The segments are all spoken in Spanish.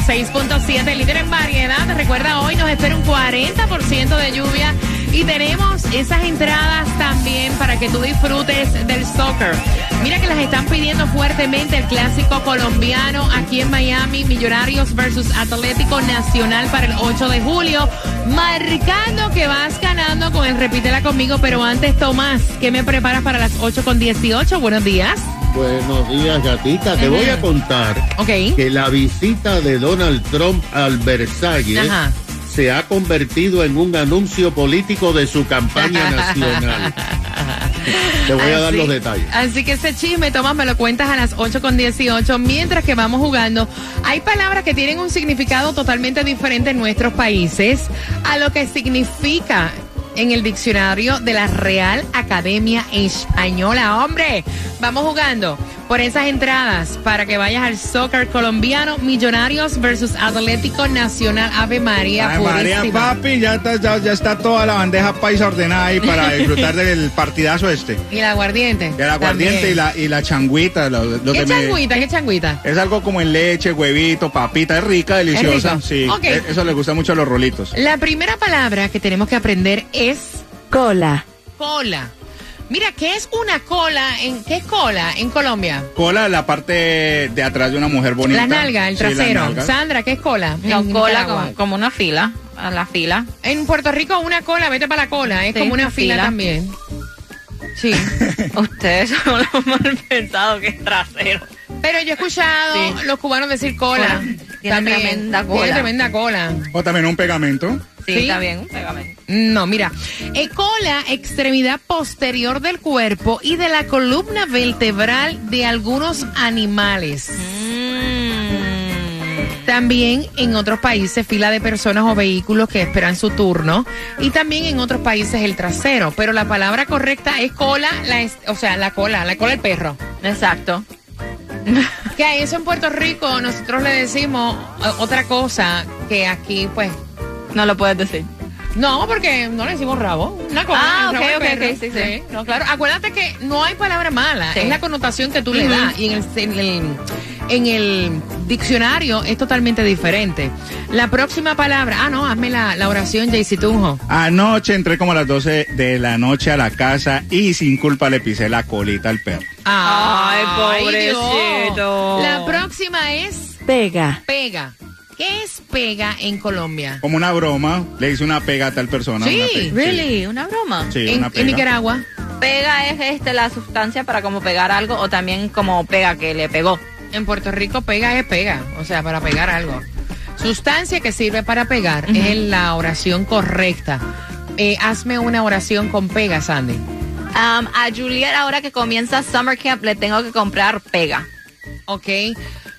106.7, líder en variedad. Recuerda, hoy nos espera un 40% de lluvia. Y tenemos esas entradas también para que tú disfrutes del soccer. Mira que las están pidiendo fuertemente el clásico colombiano aquí en Miami, Millonarios versus Atlético Nacional para el 8 de julio. Marcando que vas ganando con el repítela conmigo, pero antes, Tomás, ¿qué me preparas para las 8 con 18? Buenos días. Buenos días, gatita. Te voy a contar que la visita de Donald Trump al Versalles Ajá. se ha convertido en un anuncio político de su campaña nacional. Te voy a dar los detalles. Así que ese chisme, Tomás, me lo cuentas a las 8 con 18. Mientras que vamos jugando, hay palabras que tienen un significado totalmente diferente en nuestros países a lo que significa en el diccionario de la Real Academia Española. Hombre, vamos jugando por esas entradas para que vayas al soccer colombiano, Millonarios versus Atlético Nacional Ave María. Ay, María. Papi, ya está, ya, ya está toda la bandeja paisa ordenada ahí para disfrutar del partidazo este. Y el aguardiente. El aguardiente y la, y la changuita. Lo, lo ¿Qué que me- changuita? ¿Qué changuita? es algo como en leche, huevito, papita, es rica, deliciosa. Sí, Ok. e- eso le gusta mucho a los rolitos. La primera palabra que tenemos que aprender es Cola. cola. Mira, ¿qué es una cola? En, ¿Qué es cola en Colombia? Cola, la parte de atrás de una mujer bonita. La nalga, el trasero. Sandra, ¿qué es cola? No, En cola como, como una fila, a la fila. En Puerto Rico una cola, vete para la cola, es Sí, como una una fila, fila. también. Sí. Ustedes son los mal pensados que es trasero. Pero yo he escuchado Sí. los cubanos decir cola. Cola. Tiene tremenda Tiene cola. tremenda cola. O también un pegamento. Sí, ¿Sí? está bien, un pegamento. No, mira, eh, cola, extremidad posterior del cuerpo y de la columna vertebral de algunos animales. Mm. También en otros países fila de personas o vehículos que esperan su turno y también en otros países el trasero, pero la palabra correcta es cola, la es- o sea, la cola, la cola del perro. Exacto. Que a eso en Puerto Rico nosotros le decimos eh, otra cosa que aquí pues No lo puedes decir. no, porque no le decimos rabo. Una cola, Ah, ok, ok, perro. ok, sí, sí. No, claro. Acuérdate que no hay palabra mala, Sí. es la connotación que tú le das y en el, en el en el diccionario es totalmente diferente. La próxima palabra, ah no, hazme la, la oración Jaycee Tunjo. Anoche entré como a las 12 de la noche a la casa y sin culpa le pisé la colita al perro. Ay, Dios. pobrecito. La próxima es Pega. pega. ¿Qué es pega en Colombia? Como una broma, le hice una pega a tal persona. Sí, una Really, una broma. Sí, en, una en pega. Nicaragua. Pega es este la sustancia para como pegar algo o también como pega que le pegó. En Puerto Rico pega es pega, o sea, para pegar algo. Sustancia que sirve para pegar es la oración correcta. Eh, hazme una oración con pega, Sandy. Um, a Juliet ahora que comienza Summer Camp le tengo que comprar pega. ¿Ok?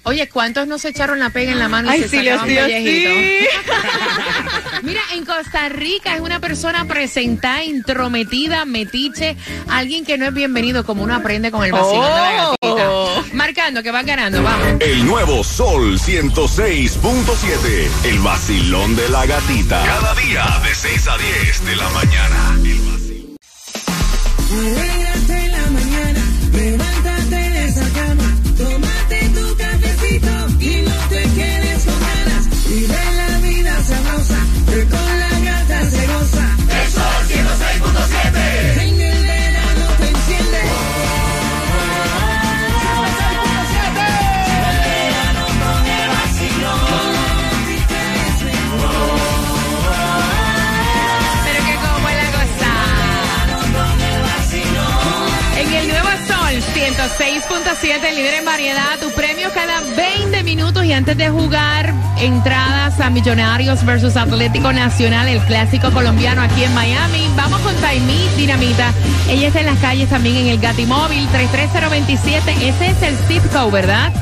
Oye, ¿cuántos no se echaron la pega en la mano y Ay, se sí, sacaban. Mira, en Costa Rica es una persona presentada, intrometida, metiche, alguien que no es bienvenido como uno aprende con el vacío de la Oh. gatita. Marcando que va ganando, vamos. El nuevo Sol 106.7. El vacilón de la gatita. Cada día de 6 a 10 de la mañana. El 106.7, líder en variedad, tu premio cada 20 minutos y antes de jugar entradas a Millonarios versus Atlético Nacional, el clásico colombiano aquí en Miami. Vamos con Taimí Dinamita. Ella está en las calles también en el Gatimóvil 33027. Ese es el zip code, ¿verdad?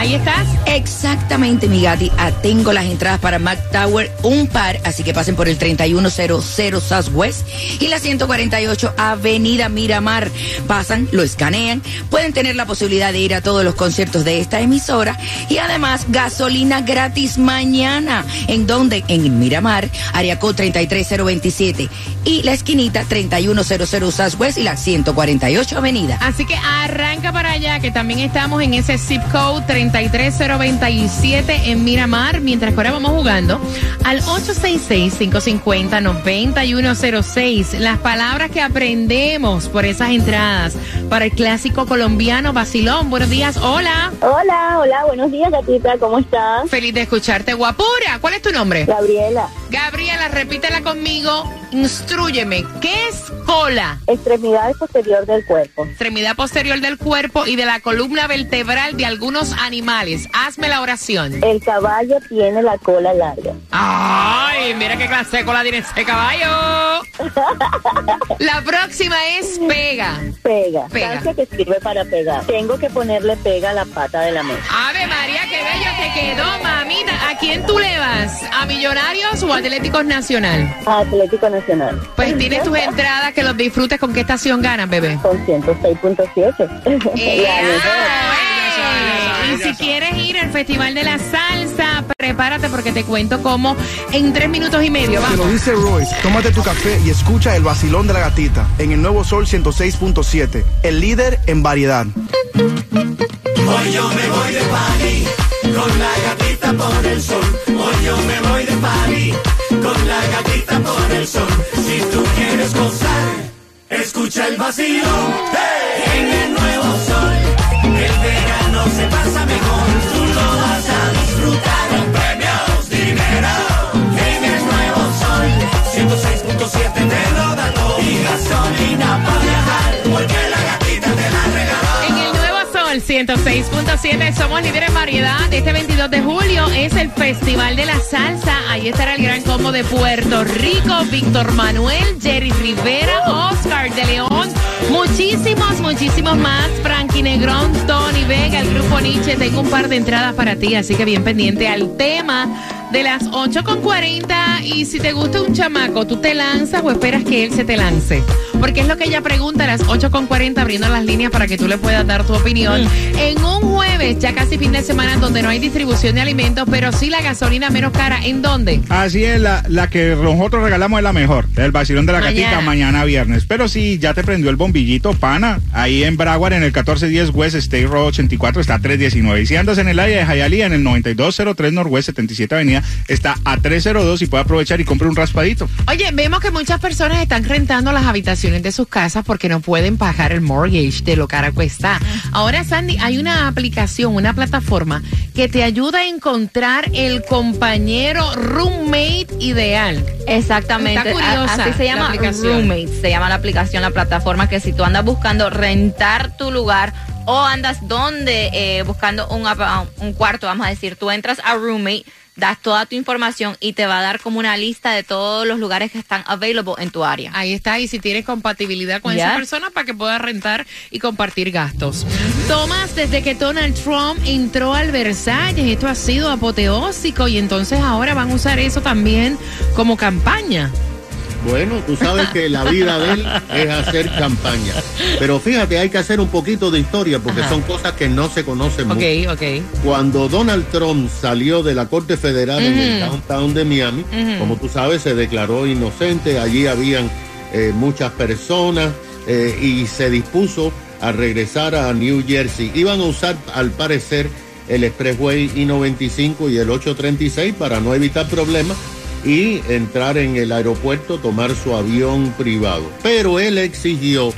Ahí estás. Exactamente, mi Gati. Ah, Tengo las entradas para Mac Tower, un par, así que pasen por el 3100 Southwest y la 148 Avenida Miramar. Pasan, lo escanean, pueden tener la posibilidad de ir a todos los conciertos de esta emisora y además gasolina gratis mañana. ¿En donde En Miramar, Ariacó 33027 y la esquinita 3100 Southwest y la 148 Avenida. Así que arranca para allá, que también estamos en ese zip code 33027 en Miramar, mientras que ahora vamos jugando al 866-550-9106. Las palabras que aprendemos por esas entradas para el clásico colombiano Basilón. Buenos días, hola. Hola, hola, buenos días, gatita, ¿cómo estás? Feliz de escucharte, guapura. ¿Cuál es tu nombre? Gabriela, Gabriela, repítela conmigo. Instrúyeme. ¿Qué es cola? extremidad posterior del cuerpo. extremidad posterior del cuerpo y de la columna vertebral de algunos animales. Hazme la oración. El caballo tiene la cola larga. ¡Ay! Mira qué clase de cola tiene ese caballo. La próxima es pega. Pega. Pega. Que sirve para pegar. Tengo que ponerle pega a la pata de la mesa. Ave María, qué bello te quedó, mamita. ¿A quién tú le vas? ¿A Millonarios o a Atléticos Nacional? Atlético Nacional. Pues tienes tus entradas que los disfrutes. ¿Con qué estación ganas, bebé? Con 106.7. Y si quieres ir al Festival de la Salsa, prepárate porque te cuento cómo en tres minutos y medio. Te lo Vamos. dice Royce, tómate tu café y escucha el vacilón de la gatita en el nuevo Sol 106.7, el líder en variedad. Hoy yo me voy de party con la gatita por el sol. Hoy yo me voy de party con la gatita por el sol. Si tú quieres gozar, escucha el vacilón en el nuevo sol. Verano se pasa mejor, tú lo vas a disfrutar. Con premios, dinero en el nuevo sol. 106.7 te lo da todo y gasolina para viajar, porque la gatita te la regaló. En el Nuevo Sol 106.7 somos líderes en variedad. Este 22 de julio es el Festival de la Salsa. Ahí estará el gran combo de Puerto Rico, Víctor Manuel, Jerry Rivera, Oscar de León, muchísimos, muchísimos más. Frankie Negrón, Tony Vega, el grupo Nietzsche. Tengo un par de entradas para ti, así que bien pendiente al tema de las 8.40 y si te gusta un chamaco, ¿tú te lanzas o esperas que él se te lance? Porque es lo que ella pregunta a las 8.40 abriendo las líneas para que tú le puedas dar tu opinión. En un jueves, ya casi fin de semana, donde no hay distribución de alimentos, pero sí la gasolina menos cara, ¿en dónde? Así es, la, la que nosotros regalamos es la mejor, el vacilón de la Mañana. gatita mañana viernes. Pero si ya te prendió el bombillito, pana, ahí en Broward en el 1410 West State Road 84 está a 319. Y si andas en el área de Hialeah en el 9203 Northwest 77 Avenida está a 302 y puede aprovechar y compre un raspadito. Oye, vemos que muchas personas están rentando las habitaciones de sus casas porque no pueden pagar el mortgage de lo cara cuesta. Ahora, Sandy, hay una aplicación, una plataforma que te ayuda a encontrar el compañero roommate ideal. Exactamente. Está curiosa Así se la llama. Roommates, se llama la aplicación, la plataforma que si tú andas buscando rentar tu lugar o andas donde eh, buscando un, un cuarto, vamos a decir, tú entras a Roommate, das toda tu información y te va a dar como una lista de todos los lugares que están available en tu área. Ahí está, y si tienes compatibilidad con esa persona para que puedas rentar y compartir gastos. Tomás, desde que Donald Trump entró al Versalles, esto ha sido apoteósico y entonces ahora van a usar eso también como campaña. Bueno, tú sabes que la vida de él es hacer campaña. Pero fíjate, hay que hacer un poquito de historia porque Ajá. son cosas que no se conocen Ok, mucho. ok. Cuando Donald Trump salió de la Corte Federal en el downtown de Miami, como tú sabes, se declaró inocente. Allí habían eh, muchas personas eh, y se dispuso a regresar a New Jersey. Iban a usar, al parecer, el Expressway I-95 y el 836 para no evitar problemas y entrar en el aeropuerto, tomar su avión privado. Pero él exigió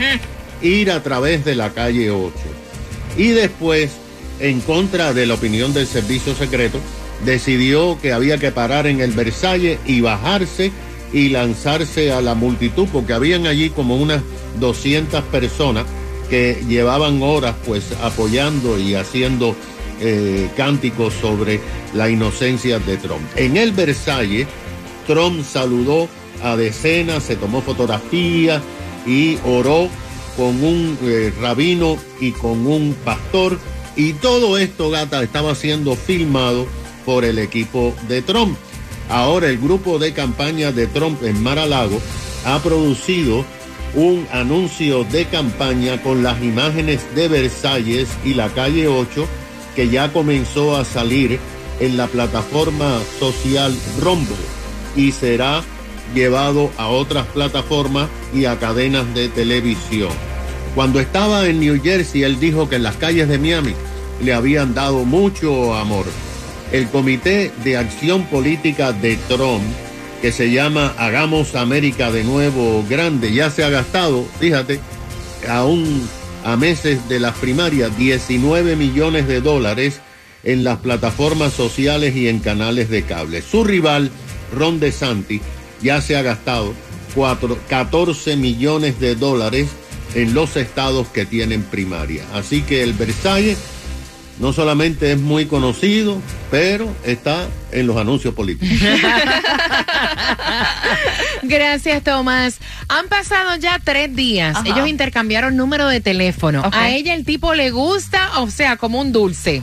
ir a través de la calle 8. Y después, en contra de la opinión del servicio secreto, decidió que había que parar en el Versalles y bajarse y lanzarse a la multitud, porque habían allí como unas 200 personas que llevaban horas pues apoyando y haciendo eh, cánticos sobre la inocencia de Trump. En el Versalles, Trump saludó a decenas, se tomó fotografías y oró con un eh, rabino y con un pastor Y todo esto, gata, estaba siendo filmado por el equipo de Trump. Ahora el grupo de campaña de Trump en Mar-a-Lago ha producido un anuncio de campaña con las imágenes de Versalles y la calle 8 que ya comenzó a salir en la plataforma social Rumble y será llevado a otras plataformas y a cadenas de televisión. Cuando estaba en New Jersey, él dijo que en las calles de Miami le habían dado mucho amor. El Comité de Acción Política de Trump, que se llama Hagamos América de nuevo grande, ya se ha gastado, fíjate, aún a meses de las primarias, 19 millones de dólares en las plataformas sociales y en canales de cable. Su rival, Ron DeSantis, ya se ha gastado cuatro- 14 millones de dólares en los estados que tienen primaria. Así que el Versalles no solamente es muy conocido, pero está en los anuncios políticos. Gracias, Tomás. Han pasado ya tres días. Ajá. Ellos intercambiaron número de teléfono. A ella el tipo le gusta, o sea, como un dulce.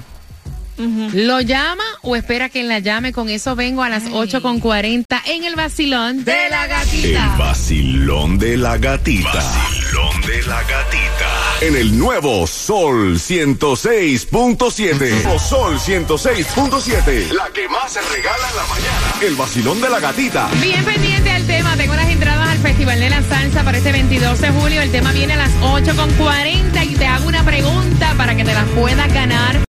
¿Lo llama o espera que la llame? Con eso vengo a las 8.40 en el vacilón de la El gatita. vacilón de la gatita. Vacilón de la gatita. En el nuevo Sol 106.7. O Sol 106.7. La que más se regala en la mañana. El vacilón de la gatita. Bien pendiente al tema. Tengo las entradas al Festival de la Salsa para este 22 de julio. El tema viene a las 8.40 y te hago una pregunta para que te las puedas ganar.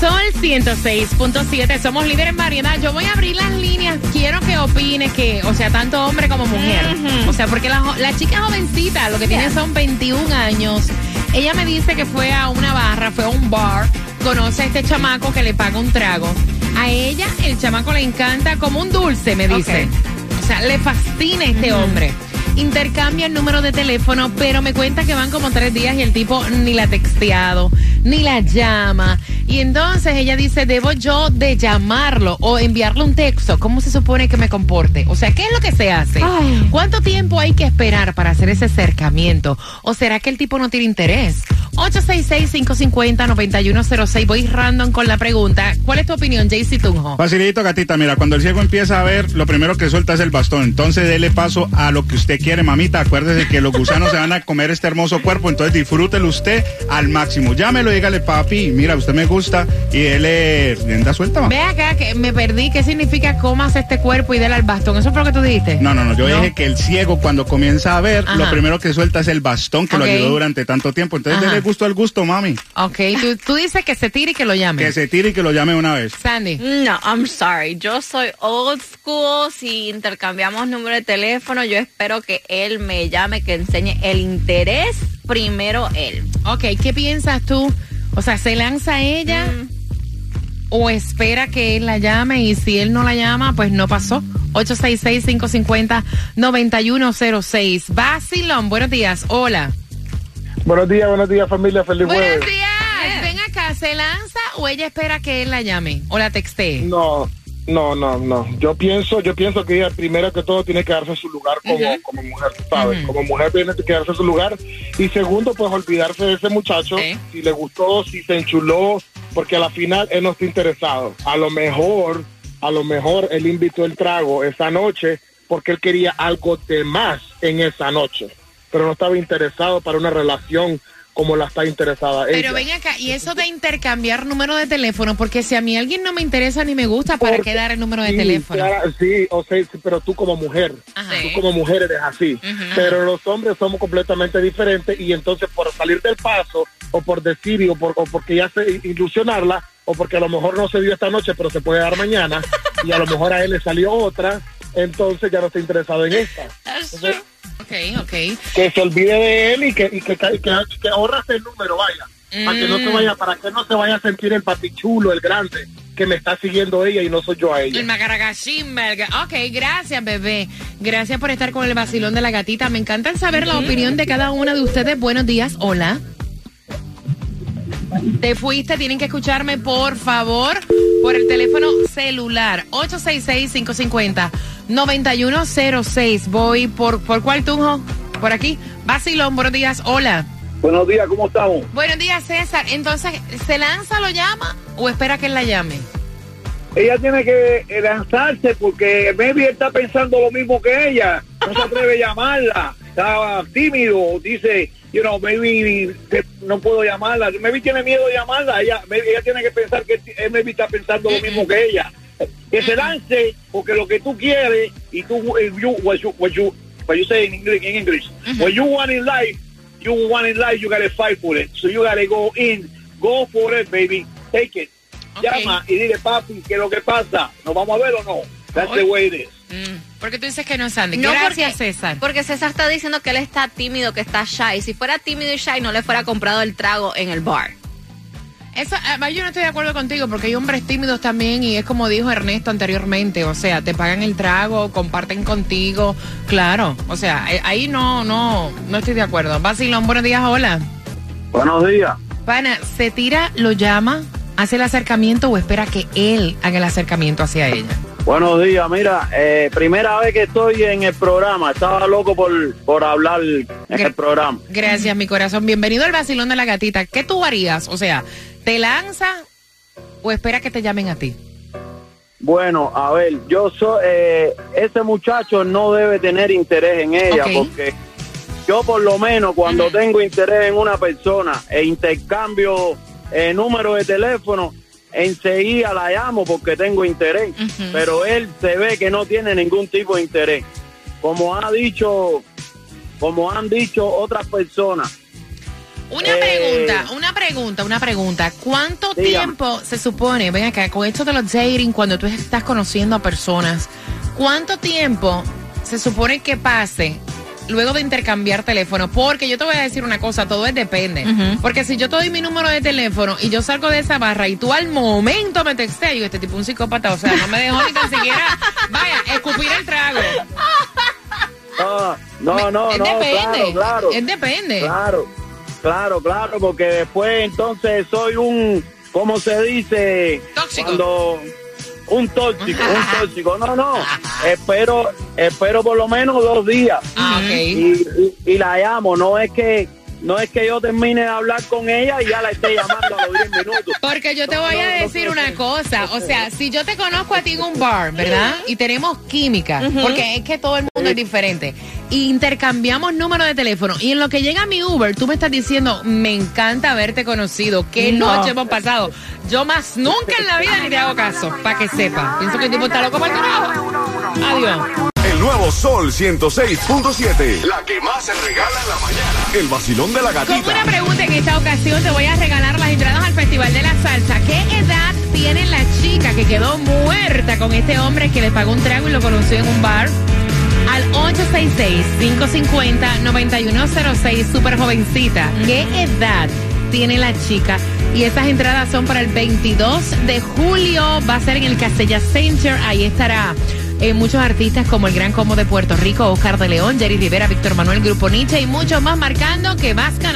Sol 106.7 somos líderes en variedad. Yo voy a abrir las líneas. Quiero que opines que, o sea, tanto hombre como mujer. O sea, porque la, jo- la chica jovencita, lo que tiene son 21 años. Ella me dice que fue a una barra, fue a un bar, conoce a este chamaco que le paga un trago. A ella el chamaco le encanta como un dulce, me dice. O sea, le fascina este hombre. Intercambia el número de teléfono, pero me cuenta que van como tres días y el tipo ni la ha texteado, ni la llama. Y entonces ella dice, debo yo de llamarlo o enviarle un texto. ¿Cómo se supone que me comporte? O sea, ¿qué es lo que se hace? Ay. ¿Cuánto tiempo hay que esperar para hacer ese acercamiento? ¿O será que el tipo no tiene interés? 866-550-9106. Voy random con la pregunta. ¿Cuál es tu opinión, JC Tunjo? Facilito, gatita. Mira, cuando el ciego empieza a ver, lo primero que suelta es el bastón. Entonces, dele paso a lo que usted quiere, mamita. Acuérdese que los gusanos se van a comer este hermoso cuerpo. Entonces, disfrútelo usted al máximo. Llámelo, dígale, papi, mira, usted me gusta. Y dele rienda suelta, mamá. Ve acá que me perdí. ¿Qué significa comas este cuerpo y dele al bastón? ¿Eso fue lo que tú dijiste? No, no, no. Yo No. dije que el ciego, cuando comienza a ver, Ajá. lo primero que suelta es el bastón que Ok. lo ayudó durante tanto tiempo. Entonces, dele gusto al gusto, mami. Ok, tú, tú dices que se tire y que lo llame. Que se tire y que lo llame una vez. Sandy. No, I'm sorry. Yo soy old school. Si intercambiamos número de teléfono, yo espero que él me llame, que enseñe el interés primero él. Ok, ¿qué piensas tú? O sea, ¿se lanza ella Mm. o espera que él la llame y si él no la llama, pues no pasó? 866-550-9106. Basilón, buenos días. Hola. Buenos días, buenos días familia, feliz Buenos jueves. días. Ven acá, ¿se lanza o ella espera que él la llame o la textee? No, no, no, no. Yo pienso, yo pienso que ella primero que todo tiene que darse su lugar como, como mujer, ¿sabes? Como mujer tiene que darse su lugar. Y segundo, pues olvidarse de ese muchacho, si le gustó, si se enchuló, porque a la final él no está interesado. A lo mejor, a lo mejor él invitó el trago esa noche porque él quería algo de más en esa noche, pero no estaba interesado para una relación como la está interesada ella. Pero ven acá, y eso de intercambiar número de teléfono, porque si a mí alguien no me interesa ni me gusta, ¿para Porque- qué dar el número de sí, teléfono? sí, o sea, sí, pero tú como mujer, Ajá. tú como mujer eres así. Pero los hombres somos completamente diferentes y entonces por salir del paso o por decir y- o, por, o porque ya se ilusionarla o porque a lo mejor no se dio esta noche pero se puede dar mañana y a lo mejor a él le salió otra, entonces ya no está interesado en esta. Entonces, Ok, ok. que se olvide de él y que, y que, que, que ahorras el número, vaya. Para que no se Mm. vaya, para que no se vaya a sentir el papichulo, el grande, que me está siguiendo ella y no soy yo a ella. El. Ok, gracias, bebé. Gracias por estar con el vacilón de la gatita. Me encanta saber la opinión de cada una de ustedes. Buenos días. Hola. Te fuiste, tienen que escucharme, por favor, por el teléfono celular 866-550-9106. Voy por, ¿por cuál tunjo? Por aquí. Vacilón, buenos días, hola. Buenos días, ¿cómo estamos? Buenos días, César. Entonces, ¿se lanza, lo llama o espera que él la llame? Ella tiene que eh, lanzarse porque maybe él está pensando lo mismo que ella. No se atreve a llamarla. Está tímido. Dice, you know, maybe no puedo llamarla. Maybe tiene miedo de llamarla. Ella, maybe ella tiene que pensar que él maybe está pensando lo mismo que ella. Que se lance porque lo que tú quieres y tú, eh, you, what you, what you, what you say in English, in English what you want in life, you want in life, you gotta fight for it. So you gotta go in, go for it, baby. Take it. Llama y dile, papi, ¿qué es lo que pasa? ¿Nos vamos a ver o no? That's the way it is. Mm, Porque tú dices que no es Sandy. No, Gracias, porque, César. Porque César está diciendo que él está tímido, que está shy. Si fuera tímido y shy, no le fuera comprado el trago en el bar. Eso, además, yo no estoy de acuerdo contigo porque hay hombres tímidos también y es como dijo Ernesto anteriormente, o sea, te pagan el trago, comparten contigo, claro, o sea, eh, ahí no, no, no estoy de acuerdo. Basilón, buenos días, hola. Buenos días. Pana, ¿se tira, lo llama, hace el acercamiento o espera que él haga el acercamiento hacia ella? Buenos días, mira, eh, primera vez que estoy en el programa, estaba loco por, por hablar en el programa. Gracias, mi corazón. Bienvenido al Basilón de la Gatita. ¿Qué tú harías? O sea, ¿te lanza o espera que te llamen a ti? Bueno, a ver, yo soy, eh, ese muchacho no debe tener interés en ella porque yo por lo menos cuando tengo interés en una persona e intercambio eh, número de teléfono, enseguida la llamo porque tengo interés, pero él se ve que no tiene ningún tipo de interés. Como ha dicho, como han dicho otras personas, Una Eh, pregunta, una pregunta, una pregunta. ¿Cuánto Dígame. tiempo se supone, ven acá, con esto de los dating, cuando tú estás conociendo a personas, cuánto tiempo se supone que pase luego de intercambiar teléfono? Porque yo te voy a decir una cosa, todo es depende. Porque si yo te doy mi número de teléfono y yo salgo de esa barra y tú al momento me texteas, yo este tipo es un psicópata, o sea, no me dejó ni tan siquiera, vaya, escupir el trago. Ah, no, no, es no, depende, claro, claro. es depende. Claro, claro, claro, porque después entonces soy un, ¿cómo se dice? Tóxico. Cuando un tóxico, un tóxico. No, no, espero, espero por lo menos dos días. Ah, y- y la llamo, no es que, no es que yo termine de hablar con ella y ya la esté llamando a los 10 minutos. Porque yo te voy a decir una cosa, o sea, si yo te conozco a ti en un bar, ¿verdad? Y tenemos química, porque es que todo el mundo es diferente. Y intercambiamos número de teléfono. Y en lo que llega mi Uber, tú me estás diciendo, me encanta haberte conocido. Qué No. noche hemos pasado. Yo más nunca en la vida ni te hago caso, para que sepa. Pienso que el tipo está loco para el carajo. Adiós. Nuevo Sol 106.7. La que más se regala en la mañana. El vacilón de la Con gatita. una pregunta en esta ocasión te voy a regalar las entradas al Festival de la Salsa. ¿Qué edad tiene la chica que quedó muerta con este hombre que le pagó un trago y lo conoció en un bar? Al 866-550-9106, súper jovencita. ¿Qué edad tiene la chica? Y estas entradas son para el 22 de julio. Va a ser en el Castella Center. Ahí estará eh, muchos artistas como el Gran Combo de Puerto Rico, Oscar de León, Jerry Rivera, Víctor Manuel, Grupo Nietzsche y muchos más marcando que vas ganando.